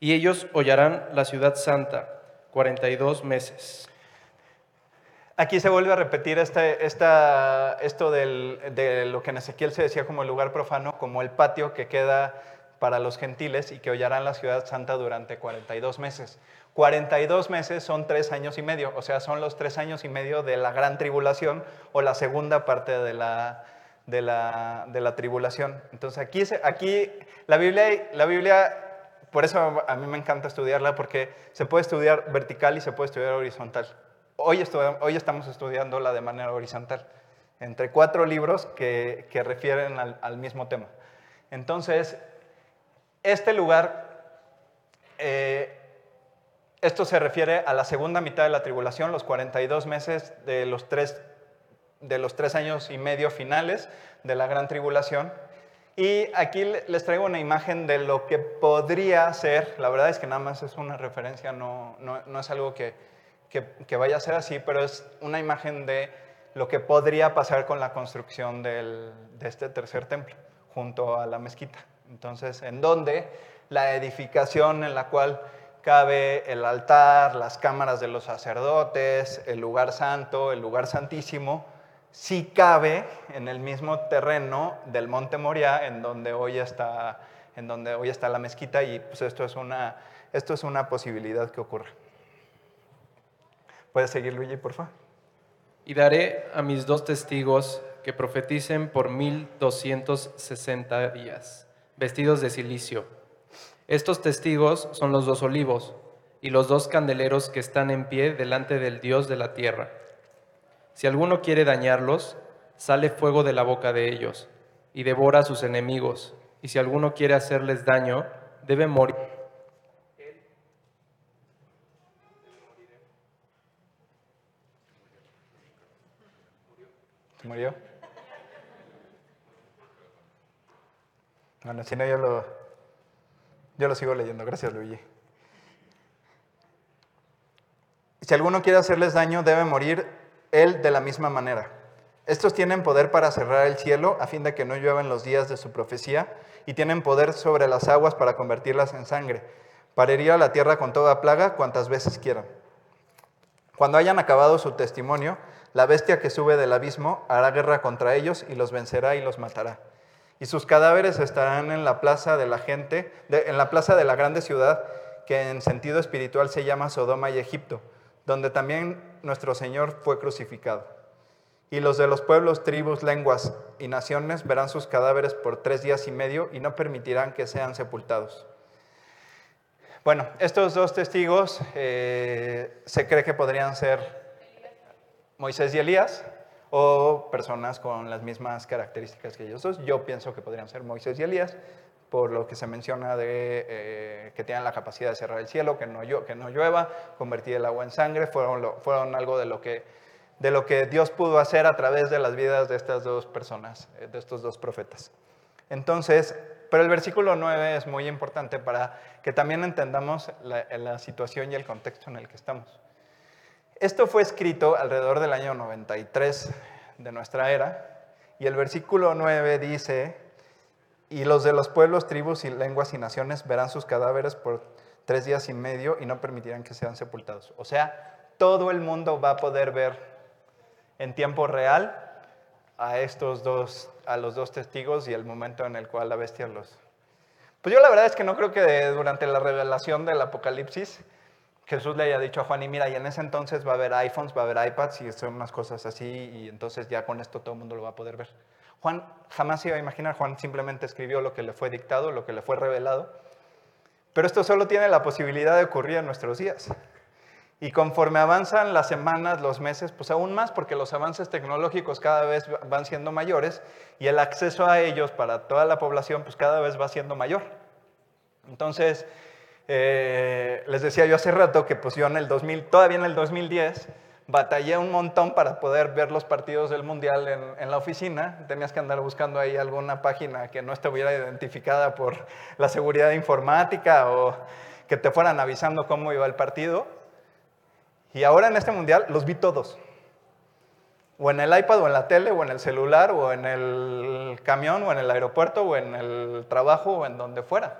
Y ellos hollarán la ciudad santa cuarenta y dos meses. Aquí se vuelve a repetir este, esta, esto de lo que en Ezequiel se decía como el lugar profano, como el patio que queda para los gentiles y que hollarán la ciudad santa durante 42 meses. 42 meses son tres años y medio, o sea, son los tres años y medio de la gran tribulación o la segunda parte de la, tribulación. Entonces aquí, la Biblia, por eso a mí me encanta estudiarla, porque se puede estudiar vertical y se puede estudiar horizontal. Hoy, hoy estamos estudiándola de manera horizontal, entre cuatro libros que, refieren al, mismo tema. Entonces, este lugar, eh, esto se refiere a la segunda mitad de la tribulación, los 42 meses de los tres, de los tres años y medio finales de la gran tribulación. Y aquí les traigo una imagen de lo que podría ser, la verdad es que nada más es una referencia, no es algo que, que, vaya a ser así, pero es una imagen de lo que podría pasar con la construcción de este tercer templo junto a la mezquita. Entonces, en donde la edificación en la cual cabe el altar, las cámaras de los sacerdotes, el lugar santo, el lugar santísimo, sí cabe en el mismo terreno del Monte Moria, en donde hoy está, en donde hoy está la mezquita, y pues esto es una, esto es una posibilidad que ocurre. ¿Puedes seguir, Luigi, por favor? Y daré a mis dos testigos que profeticen por mil doscientos sesenta días, vestidos de silicio. Estos testigos son los dos olivos y los dos candeleros que están en pie delante del Dios de la tierra. Si alguno quiere dañarlos, sale fuego de la boca de ellos y devora a sus enemigos. Y si alguno quiere hacerles daño, debe morir Bueno, si no, yo lo, yo lo sigo leyendo. Gracias, Luigi. Si alguno quiere hacerles daño, debe morir él de la misma manera. Estos tienen poder para cerrar el cielo a fin de que no lluevan los días de su profecía y tienen poder sobre las aguas para convertirlas en sangre, para herir a la tierra con toda plaga cuantas veces quieran. Cuando hayan acabado su testimonio, la bestia que sube del abismo hará guerra contra ellos y los vencerá y los matará. Y sus cadáveres estarán en la plaza de la gente, en la plaza de la grande ciudad, que en sentido espiritual se llama Sodoma y Egipto, donde también nuestro Señor fue crucificado. Y los de los pueblos, tribus, lenguas y naciones verán sus cadáveres por tres días y medio y no permitirán que sean sepultados. Bueno, estos dos testigos eh, se cree que podrían ser Moisés y Elías, o personas con las mismas características que ellos dos. Yo pienso que podrían ser Moisés y Elías, por lo que se menciona de eh, que tienen la capacidad de cerrar el cielo, que no, llueva, convertir el agua en sangre, fueron, algo de lo, que, de lo que Dios pudo hacer a través de las vidas de estas dos personas, eh, de estos dos profetas. Entonces, pero el versículo 9 es muy importante para que también entendamos la, la situación y el contexto en el que estamos. Esto fue escrito alrededor del año 93 de nuestra era y el versículo 9 dice, y los de los pueblos, tribus y lenguas y naciones verán sus cadáveres por tres días y medio y no permitirán que sean sepultados. O sea, todo el mundo va a poder ver en tiempo real a estos dos, a los dos testigos y el momento en el cual la bestia los... Pues yo la verdad es que no creo que durante la revelación del Apocalipsis Jesús le haya dicho a Juan, y mira, y en ese entonces va a haber iPhones, va a haber iPads y son unas cosas así, y entonces ya con esto todo el mundo lo va a poder ver. Juan jamás se iba a imaginar, Juan simplemente escribió lo que le fue dictado, lo que le fue revelado, pero esto solo tiene la posibilidad de ocurrir en nuestros días. Y conforme avanzan las semanas, los meses, pues aún más, porque los avances tecnológicos cada vez van siendo mayores y el acceso a ellos para toda la población, pues cada vez va siendo mayor. Entonces, eh, les decía yo hace rato que pues yo en el 2000, todavía en el 2010, batallé un montón para poder ver los partidos del Mundial en, en, la oficina. Tenías que andar buscando ahí alguna página que no estuviera identificada por la seguridad informática o que te fueran avisando cómo iba el partido. Y ahora en este mundial los vi todos. O en el iPad, o en la tele, o en el celular, o en el camión, o en el aeropuerto, o en el trabajo, o en donde fuera.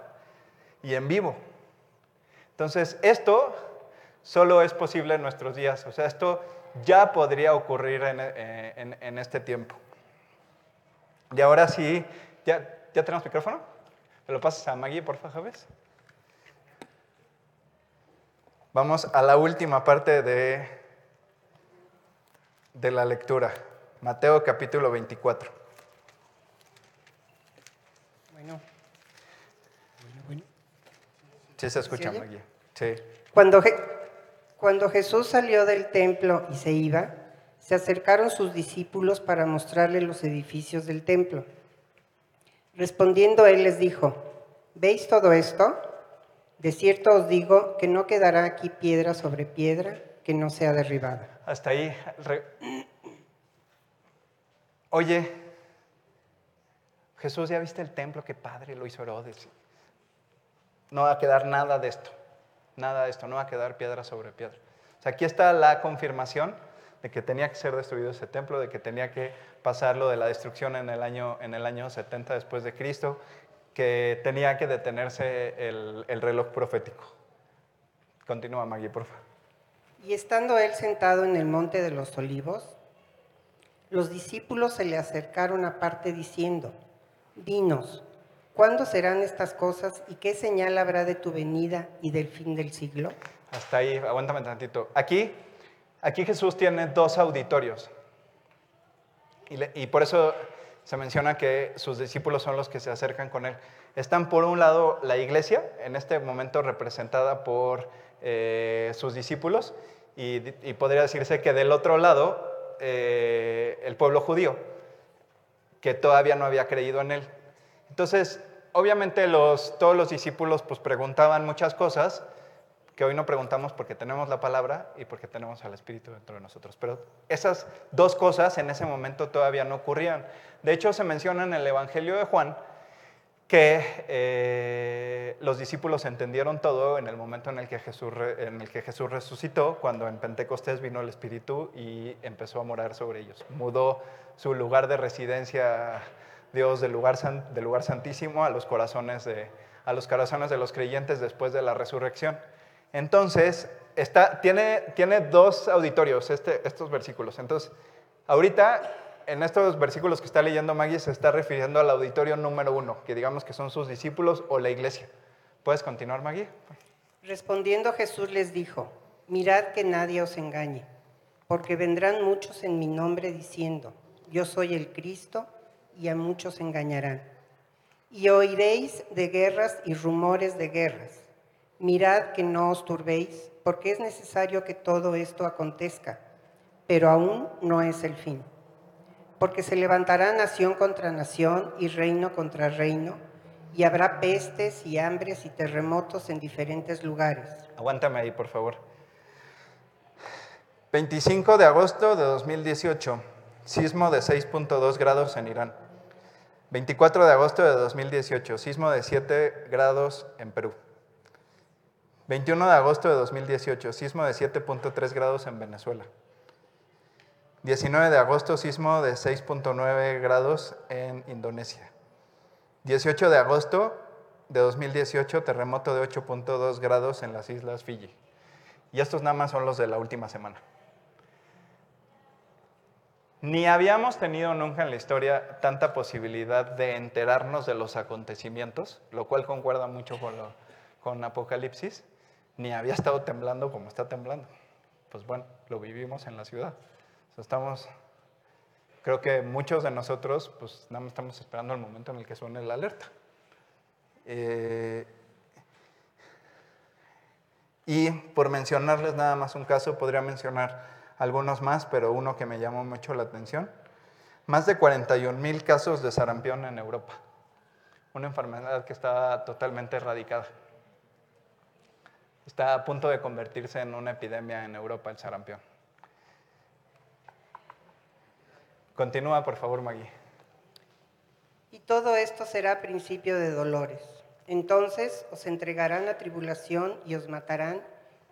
Y en vivo. Entonces, esto solo es posible en nuestros días. O sea, esto ya podría ocurrir en, en, este tiempo. Y ahora sí, ¿ya, ¿ya tenemos micrófono? ¿Me lo pasas a Maggie, por favor, Javes? Vamos a la última parte de, de la lectura, Mateo capítulo 24. Bueno. Bueno, bueno. Sí se escucha, ¿Se oye? Maggie. Sí. Cuando, Je- cuando Jesús salió del templo y se iba, se acercaron sus discípulos para mostrarle los edificios del templo. Respondiendo él les dijo, ¿veis todo esto? De cierto os digo que no quedará aquí piedra sobre piedra que no sea derribada. Hasta ahí. Re- Oye, Jesús, ¿ya viste el templo? Qué padre lo hizo Herodes. No va a quedar nada de esto. Nada de esto. No va a quedar piedra sobre piedra. O sea, aquí está la confirmación de que tenía que ser destruido ese templo, de que tenía que pasar lo de la destrucción en el año, en el año 70 después de Cristo, que tenía que detenerse el, el reloj profético. Continúa, Maggie, por favor. Y estando él sentado en el monte de los olivos, los discípulos se le acercaron aparte diciendo, Dinos, ¿cuándo serán estas cosas y qué señal habrá de tu venida y del fin del siglo? Hasta ahí, aguántame tantito. Aquí, aquí Jesús tiene dos auditorios. Y, le- y por eso se menciona que sus discípulos son los que se acercan con él. Están por un lado la iglesia, en este momento representada por eh, sus discípulos, y, y podría decirse que del otro lado eh, el pueblo judío, que todavía no había creído en él. Entonces, obviamente los, todos los discípulos pues preguntaban muchas cosas, que hoy no preguntamos porque tenemos la palabra y porque tenemos al Espíritu dentro de nosotros. Pero esas dos cosas en ese momento todavía no ocurrían. De hecho, se menciona en el Evangelio de Juan que eh, los discípulos entendieron todo en el momento en el, que Jesús, en el que Jesús resucitó, cuando en Pentecostés vino el Espíritu y empezó a morar sobre ellos. Mudó su lugar de residencia, Dios, del lugar, del lugar santísimo a los, corazones de, a los corazones de los creyentes después de la resurrección. Entonces, está, tiene, tiene dos auditorios este- estos versículos. Entonces, ahorita, en estos versículos que está leyendo Maggie, se está refiriendo al auditorio número uno, que digamos que son sus discípulos o la iglesia. ¿Puedes continuar, Maggie? Respondiendo Jesús les dijo, mirad que nadie os engañe, porque vendrán muchos en mi nombre diciendo, yo soy el Cristo, y a muchos engañarán. Y oiréis de guerras y rumores de guerras. Mirad que no os turbéis, porque es necesario que todo esto acontezca, pero aún no es el fin. porque se levantará nación contra nación y reino contra reino, y habrá pestes y hambres y terremotos en diferentes lugares. Aguántame ahí, por favor. 25 de agosto de 2018, sismo de 6.2 grados en Irán. 24 de agosto de 2018, sismo de 7 grados en Perú. 21 de agosto de 2018, sismo de 7.3 grados en Venezuela. 19 de agosto, sismo de 6.9 grados en Indonesia. 18 de agosto de 2018, terremoto de 8.2 grados en las islas Fiji. Y estos nada más son los de la última semana. Ni habíamos tenido nunca en la historia tanta posibilidad de enterarnos de los acontecimientos, lo cual concuerda mucho con, lo, con Apocalipsis, ni había estado temblando como está temblando. Pues bueno, lo vivimos en la ciudad. estamos, creo que muchos de nosotros, pues nada más estamos esperando el momento en el que suene la alerta. Eh, y por mencionarles nada más un caso, podría mencionar algunos más, pero uno que me llamó mucho la atención. Más de 41 mil casos de sarampión en Europa. Una enfermedad que está totalmente erradicada. Está a punto de convertirse en una epidemia en Europa el sarampión. Continúa, por favor, Maggie. Y todo esto será principio de dolores. Entonces os entregarán la tribulación y os matarán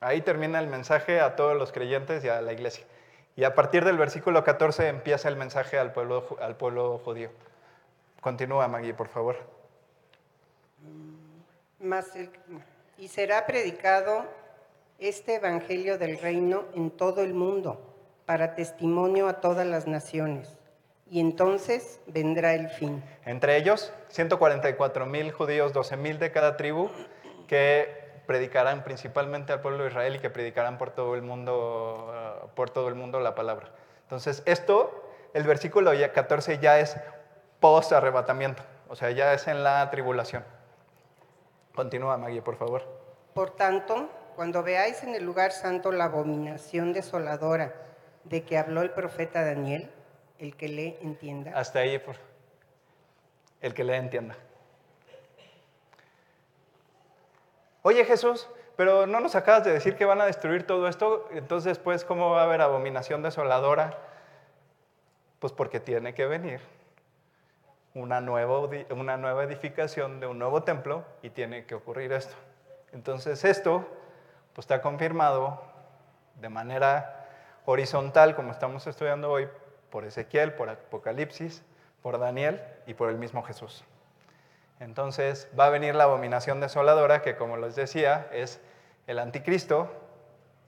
Ahí termina el mensaje a todos los creyentes y a la iglesia. Y a partir del versículo 14 empieza el mensaje al pueblo, al pueblo judío. Continúa, Maggie, por favor. y será predicado este evangelio del reino en todo el mundo para testimonio a todas las naciones. Y entonces vendrá el fin. Entre ellos, 144 mil judíos, 12 mil de cada tribu, que predicarán principalmente al pueblo de Israel y que predicarán por todo el mundo, ah, por todo el mundo la palabra. Entonces, esto, el versículo 14 ya es post arrebatamiento, o sea, ya es en la tribulación. Continúa, Maggie, por favor. Por tanto, cuando veáis en el lugar santo la abominación desoladora de que habló el profeta Daniel, el que le entienda. Hasta ahí, por el que le entienda. Oye Jesús, pero no nos acabas de decir que van a destruir todo esto, entonces pues ¿cómo va a haber abominación desoladora? Pues porque tiene que venir una nueva, una nueva edificación de un nuevo templo y tiene que ocurrir esto. Entonces esto pues está confirmado de manera horizontal, como estamos estudiando hoy, por Ezequiel, por Apocalipsis, por Daniel y por el mismo Jesús. Entonces va a venir la abominación desoladora, que como les decía, es el anticristo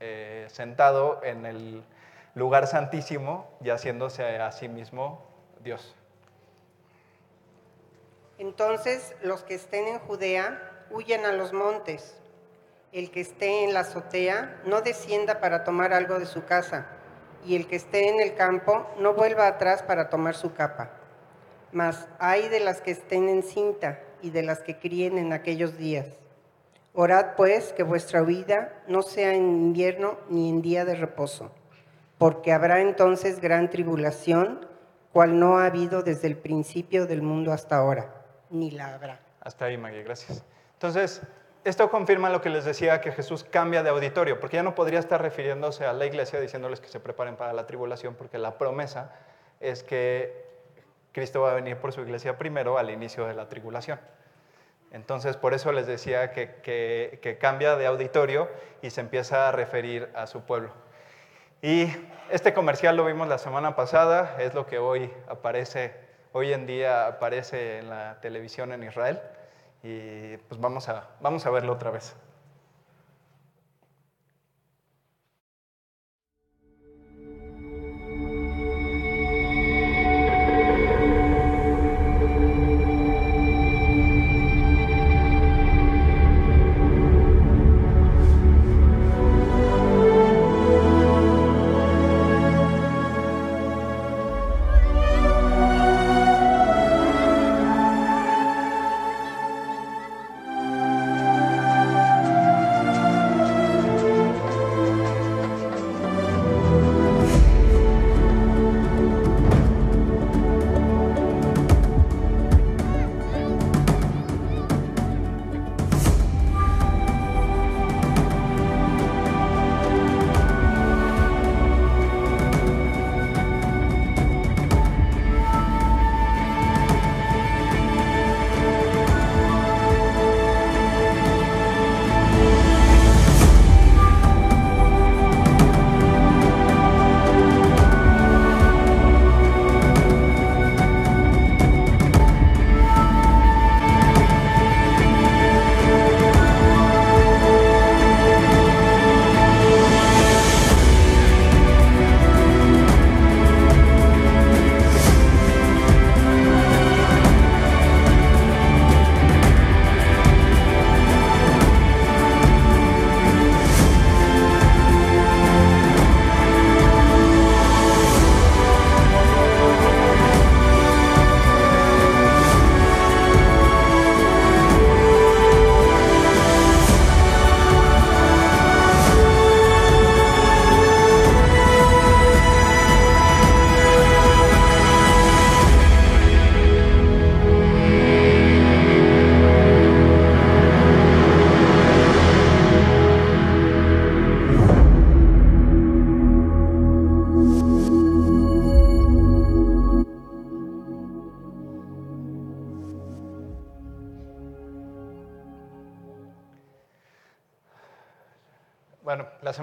eh, sentado en el lugar santísimo y haciéndose a sí mismo Dios. Entonces los que estén en Judea huyen a los montes. El que esté en la azotea no descienda para tomar algo de su casa, y el que esté en el campo no vuelva atrás para tomar su capa mas hay de las que estén en cinta y de las que críen en aquellos días. Orad pues que vuestra vida no sea en invierno ni en día de reposo, porque habrá entonces gran tribulación, cual no ha habido desde el principio del mundo hasta ahora, ni la habrá. Hasta ahí, María, gracias. Entonces, esto confirma lo que les decía, que Jesús cambia de auditorio, porque ya no podría estar refiriéndose a la iglesia diciéndoles que se preparen para la tribulación, porque la promesa es que Cristo va a venir por su iglesia primero al inicio de la tribulación. Entonces, por eso les decía que, cambia de auditorio y se empieza a referir a su pueblo. Y este comercial lo vimos la semana pasada, es lo que hoy aparece, hoy en día aparece en la televisión en Israel. Y pues vamos a, vamos a verlo otra vez.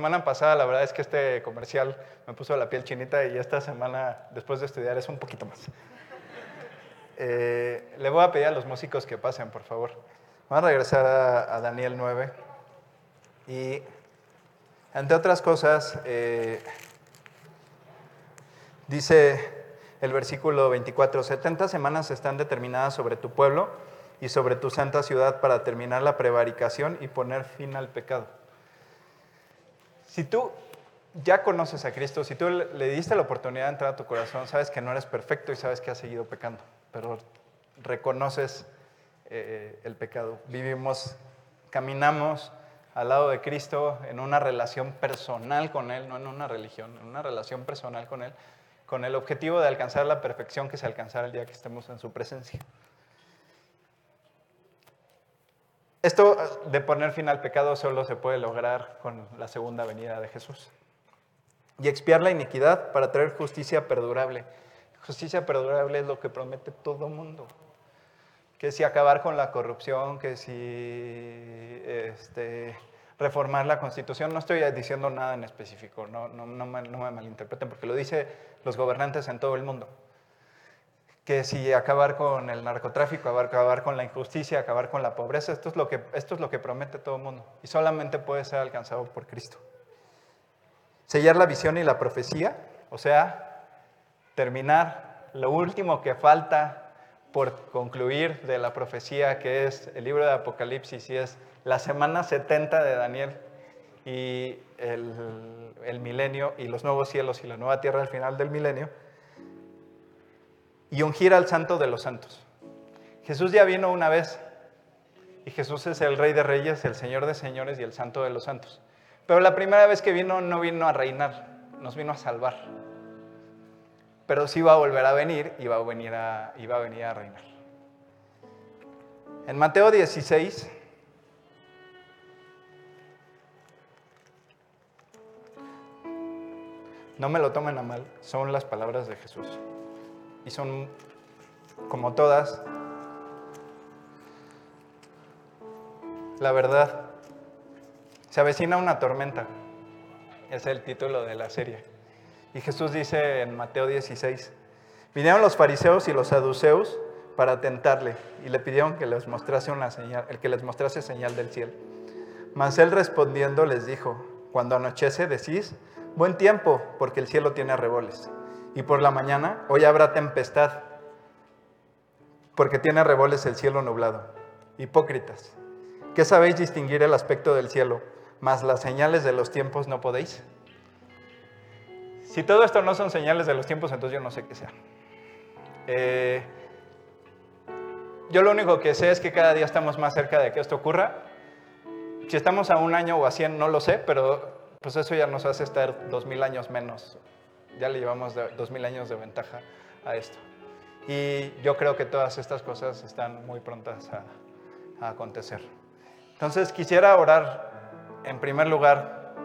Semana pasada la verdad es que este comercial me puso la piel chinita y esta semana, después de estudiar, es un poquito más. Eh, le voy a pedir a los músicos que pasen, por favor. Vamos a regresar a, a Daniel 9. Y, entre otras cosas, eh, dice el versículo 24, 70 semanas están determinadas sobre tu pueblo y sobre tu santa ciudad para terminar la prevaricación y poner fin al pecado. Si tú ya conoces a Cristo, si tú le diste la oportunidad de entrar a tu corazón, sabes que no eres perfecto y sabes que has seguido pecando, pero reconoces eh, el pecado. Vivimos, caminamos al lado de Cristo en una relación personal con Él, no en una religión, en una relación personal con Él, con el objetivo de alcanzar la perfección que se alcanzará el día que estemos en su presencia. Esto de poner fin al pecado solo se puede lograr con la segunda venida de Jesús. Y expiar la iniquidad para traer justicia perdurable. Justicia perdurable es lo que promete todo mundo. Que si acabar con la corrupción, que si este, reformar la constitución, no estoy diciendo nada en específico, no, no, no, me, no me malinterpreten, porque lo dice los gobernantes en todo el mundo que si acabar con el narcotráfico, acabar con la injusticia, acabar con la pobreza, esto es lo que, esto es lo que promete todo el mundo y solamente puede ser alcanzado por Cristo. Sellar la visión y la profecía, o sea, terminar lo último que falta por concluir de la profecía que es el libro de Apocalipsis y es la semana 70 de Daniel y el, el milenio y los nuevos cielos y la nueva tierra al final del milenio y ungir al santo de los santos. Jesús ya vino una vez y Jesús es el rey de reyes, el señor de señores y el santo de los santos. Pero la primera vez que vino no vino a reinar, nos vino a salvar. Pero sí va a volver a venir y va a venir a, y va a, venir a reinar. En Mateo 16, no me lo tomen a mal, son las palabras de Jesús y son, como todas, la verdad. Se avecina una tormenta, es el título de la serie. Y Jesús dice en Mateo 16, vinieron los fariseos y los saduceos para tentarle y le pidieron que les mostrase una señal, el que les mostrase señal del cielo. Mas él respondiendo les dijo, cuando anochece decís, buen tiempo, porque el cielo tiene arreboles y por la mañana, hoy habrá tempestad, porque tiene reboles el cielo nublado. Hipócritas, ¿qué sabéis distinguir el aspecto del cielo, mas las señales de los tiempos no podéis? Si todo esto no son señales de los tiempos, entonces yo no sé qué sea. Eh, yo lo único que sé es que cada día estamos más cerca de que esto ocurra. Si estamos a un año o a cien, no lo sé, pero pues eso ya nos hace estar dos mil años menos ya le llevamos dos mil años de ventaja a esto. Y yo creo que todas estas cosas están muy prontas a, acontecer. Entonces quisiera orar en primer lugar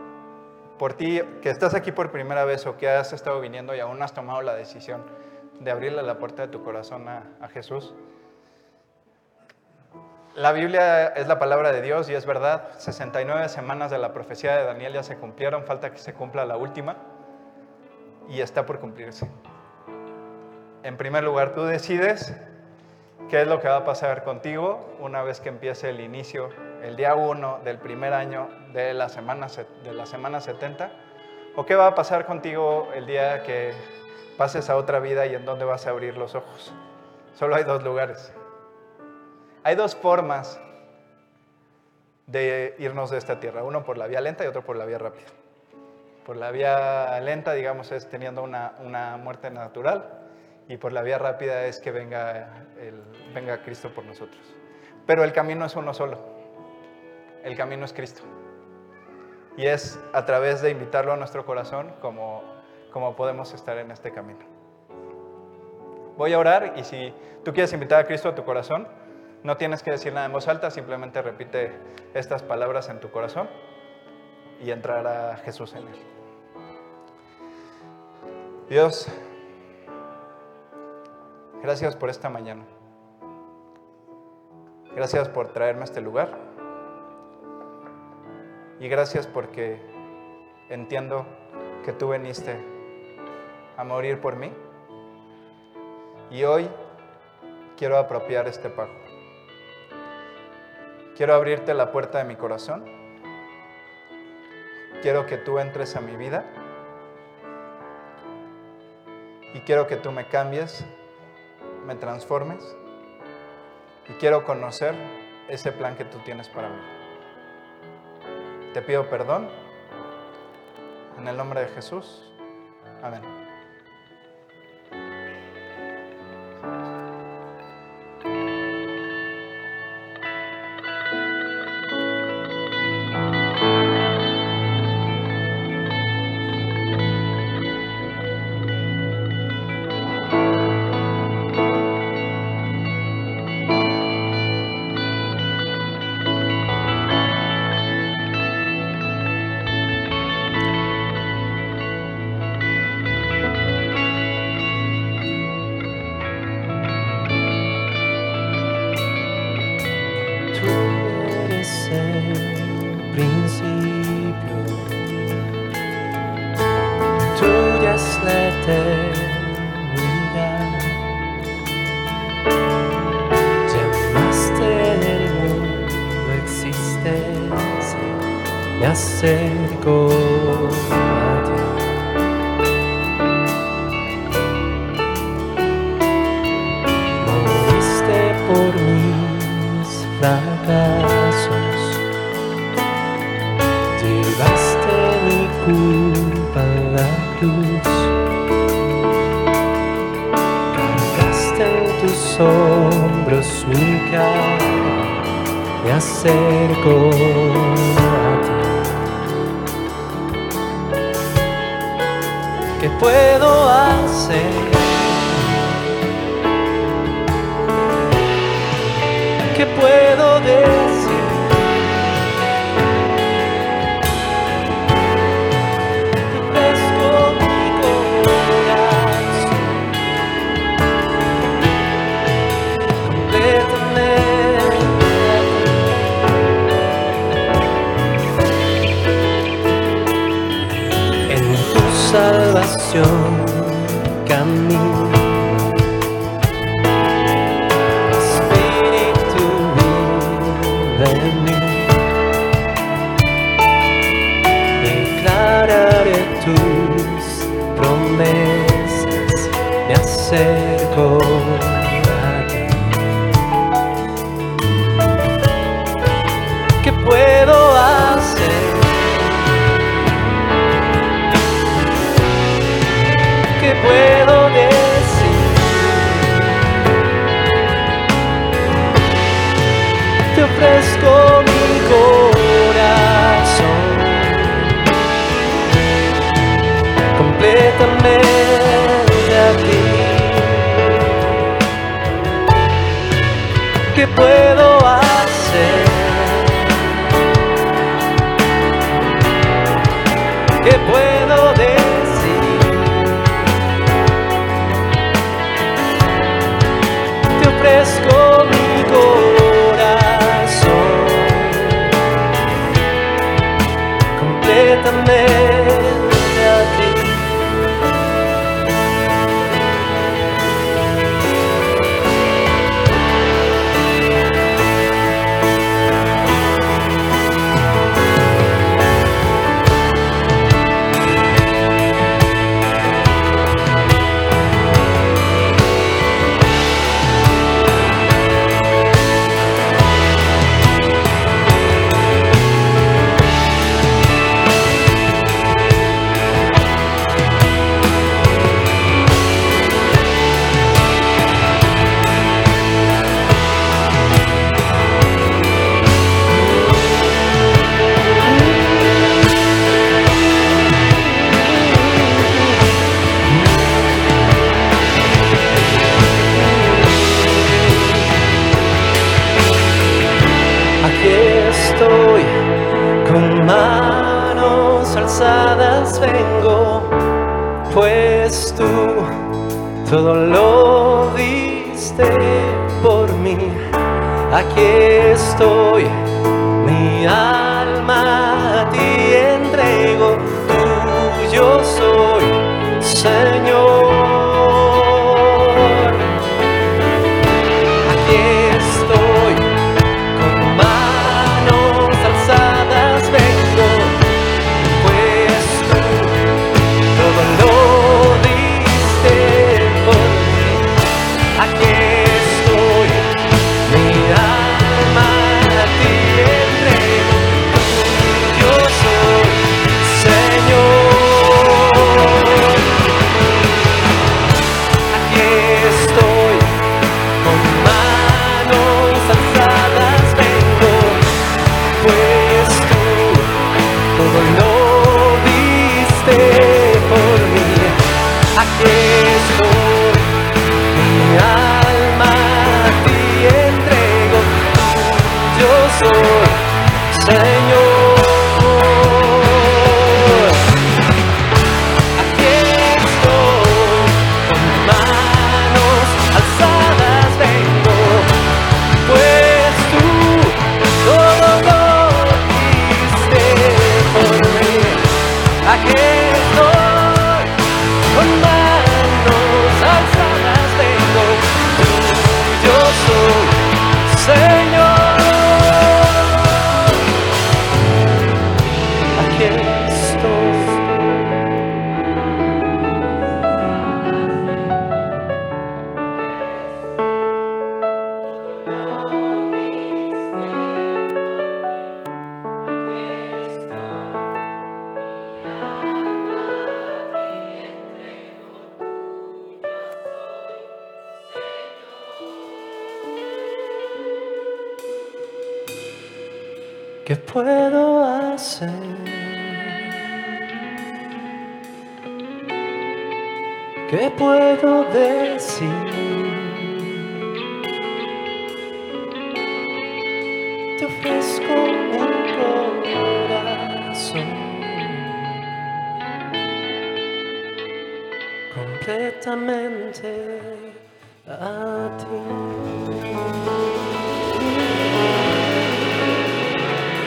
por ti que estás aquí por primera vez o que has estado viniendo y aún has tomado la decisión de abrirle la puerta de tu corazón a, a Jesús. La Biblia es la palabra de Dios y es verdad. 69 semanas de la profecía de Daniel ya se cumplieron, falta que se cumpla la última y está por cumplirse. En primer lugar, tú decides qué es lo que va a pasar contigo una vez que empiece el inicio, el día 1 del primer año de la, semana, de la semana 70, o qué va a pasar contigo el día que pases a otra vida y en dónde vas a abrir los ojos. Solo hay dos lugares. Hay dos formas de irnos de esta tierra, uno por la vía lenta y otro por la vía rápida. Por la vía lenta, digamos, es teniendo una, una muerte natural y por la vía rápida es que venga, el, venga Cristo por nosotros. Pero el camino es uno solo. El camino es Cristo. Y es a través de invitarlo a nuestro corazón como, como podemos estar en este camino. Voy a orar y si tú quieres invitar a Cristo a tu corazón, no tienes que decir nada en voz alta, simplemente repite estas palabras en tu corazón y entrar a Jesús en él. Dios, gracias por esta mañana. Gracias por traerme a este lugar. Y gracias porque entiendo que tú viniste a morir por mí. Y hoy quiero apropiar este pago. Quiero abrirte la puerta de mi corazón quiero que tú entres a mi vida y quiero que tú me cambies, me transformes y quiero conocer ese plan que tú tienes para mí. Te pido perdón en el nombre de Jesús. Amén. acerco ¿Qué puedo hacer? ¿Qué puedo decir? 就 me. Aquí estoy,